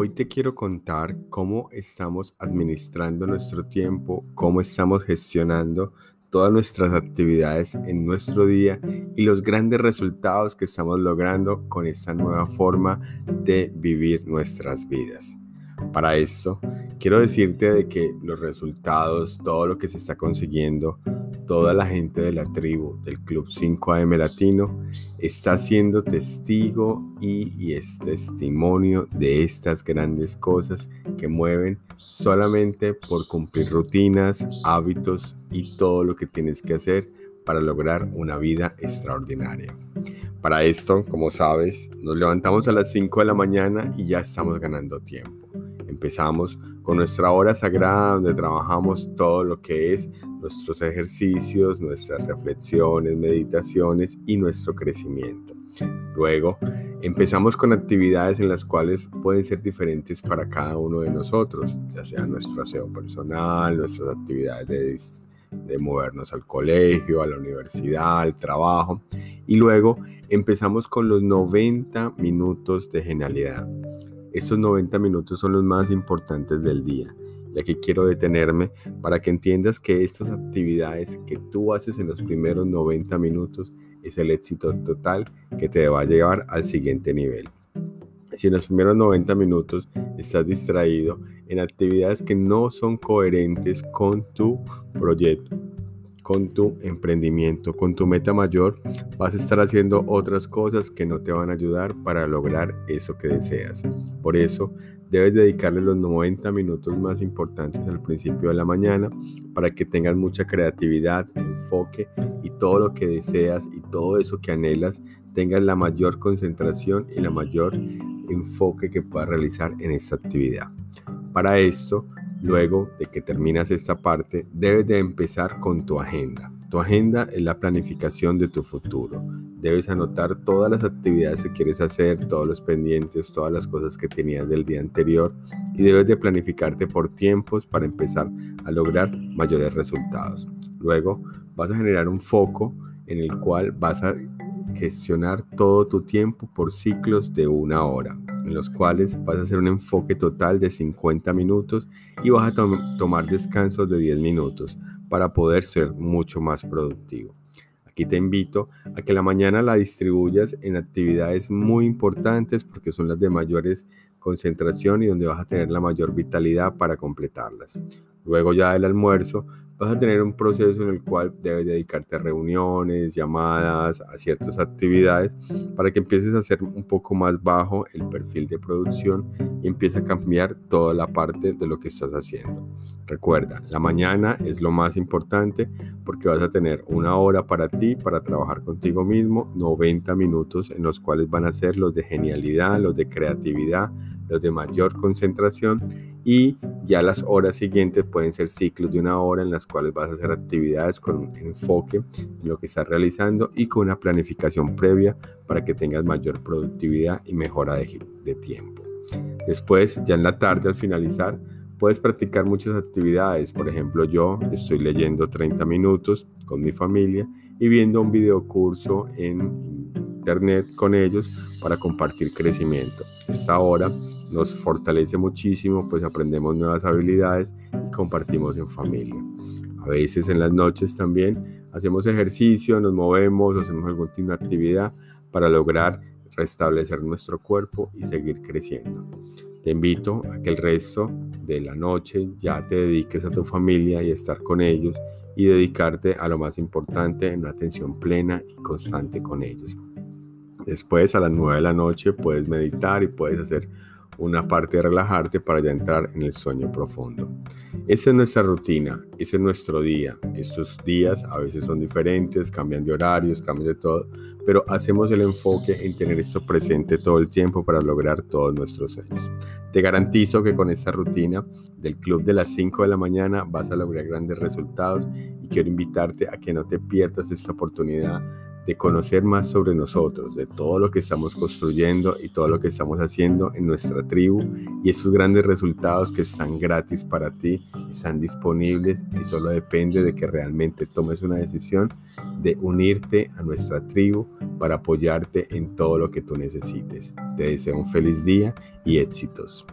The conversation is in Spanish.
Hoy te quiero contar cómo estamos administrando nuestro tiempo, cómo estamos gestionando todas nuestras actividades en nuestro día y los grandes resultados que estamos logrando con esta nueva forma de vivir nuestras vidas. Para esto, quiero decirte de que los resultados, todo lo que se está consiguiendo, toda la gente de la tribu del Club 5AM Latino está siendo testigo y, es testimonio de estas grandes cosas que mueven solamente por cumplir rutinas, hábitos y todo lo que tienes que hacer para lograr una vida extraordinaria. Para esto, como sabes, nos levantamos a las 5 de la mañana y ya estamos ganando tiempo. Empezamos con nuestra hora sagrada donde trabajamos todo lo que es nuestros ejercicios, nuestras reflexiones, meditaciones y nuestro crecimiento. Luego, empezamos con actividades en las cuales pueden ser diferentes para cada uno de nosotros, ya sea nuestro aseo personal, nuestras actividades de, de movernos al colegio, a la universidad, al trabajo. Y luego empezamos con los 90 minutos de genialidad. Estos 90 minutos son los más importantes del día y aquí quiero detenerme para que entiendas que estas actividades que tú haces en los primeros 90 minutos es el éxito total que te va a llevar al siguiente nivel. Si en los primeros 90 minutos estás distraído en actividades que no son coherentes con tu proyecto, con tu emprendimiento, con tu meta mayor, vas a estar haciendo otras cosas que no te van a ayudar para lograr eso que deseas. Por eso, debes dedicarle los 90 minutos más importantes al principio de la mañana para que tengas mucha creatividad, enfoque y todo lo que deseas y todo eso que anhelas tengas la mayor concentración y la mayor enfoque que puedas realizar en esta actividad. Para esto, Luego de que terminas esta parte, debes de empezar con tu agenda. Tu agenda es la planificación de tu futuro. Debes anotar todas las actividades que quieres hacer, todos los pendientes, todas las cosas que tenías del día anterior y debes de planificarte por tiempos para empezar a lograr mayores resultados. Luego vas a generar un foco en el cual vas a gestionar todo tu tiempo por ciclos de una hora en los cuales vas a hacer un enfoque total de 50 minutos y vas a tomar descansos de 10 minutos para poder ser mucho más productivo. Aquí te invito a que la mañana la distribuyas en actividades muy importantes porque son las de mayores concentración y donde vas a tener la mayor vitalidad para completarlas. Luego ya del almuerzo vas a tener un proceso en el cual debes dedicarte a reuniones, llamadas, a ciertas actividades para que empieces a hacer un poco más bajo el perfil de producción y empieces a cambiar toda la parte de lo que estás haciendo. Recuerda, la mañana es lo más importante porque vas a tener una hora para ti, para trabajar contigo mismo, 90 minutos en los cuales van a ser los de genialidad, los de creatividad, los de mayor concentración y ya las horas siguientes pueden ser ciclos de una hora en las cuales vas a hacer actividades con un enfoque en lo que estás realizando y con una planificación previa para que tengas mayor productividad y mejora de, de tiempo. Después, ya en la tarde al finalizar, puedes practicar muchas actividades. Por ejemplo, yo estoy leyendo 30 minutos con mi familia y viendo un video curso en internet con ellos para compartir crecimiento. Esta hora nos fortalece muchísimo, pues aprendemos nuevas habilidades y compartimos en familia. A veces en las noches también hacemos ejercicio, nos movemos, hacemos alguna tipo actividad para lograr restablecer nuestro cuerpo y seguir creciendo. Te invito a que el resto de la noche ya te dediques a tu familia y estar con ellos y dedicarte a lo más importante en una atención plena y constante con ellos. Después a las 9 de la noche puedes meditar y puedes hacer una parte de relajarte para ya entrar en el sueño profundo. Esa es nuestra rutina, ese es nuestro día. Estos días a veces son diferentes, cambian de horarios, cambian de todo, pero hacemos el enfoque en tener esto presente todo el tiempo para lograr todos nuestros sueños. Te garantizo que con esta rutina del club de las 5 de la mañana vas a lograr grandes resultados y quiero invitarte a que no te pierdas esta oportunidad de conocer más sobre nosotros, de todo lo que estamos construyendo y todo lo que estamos haciendo en nuestra tribu y esos grandes resultados que están gratis para ti, están disponibles y solo depende de que realmente tomes una decisión de unirte a nuestra tribu para apoyarte en todo lo que tú necesites. Te deseo un feliz día y éxitos.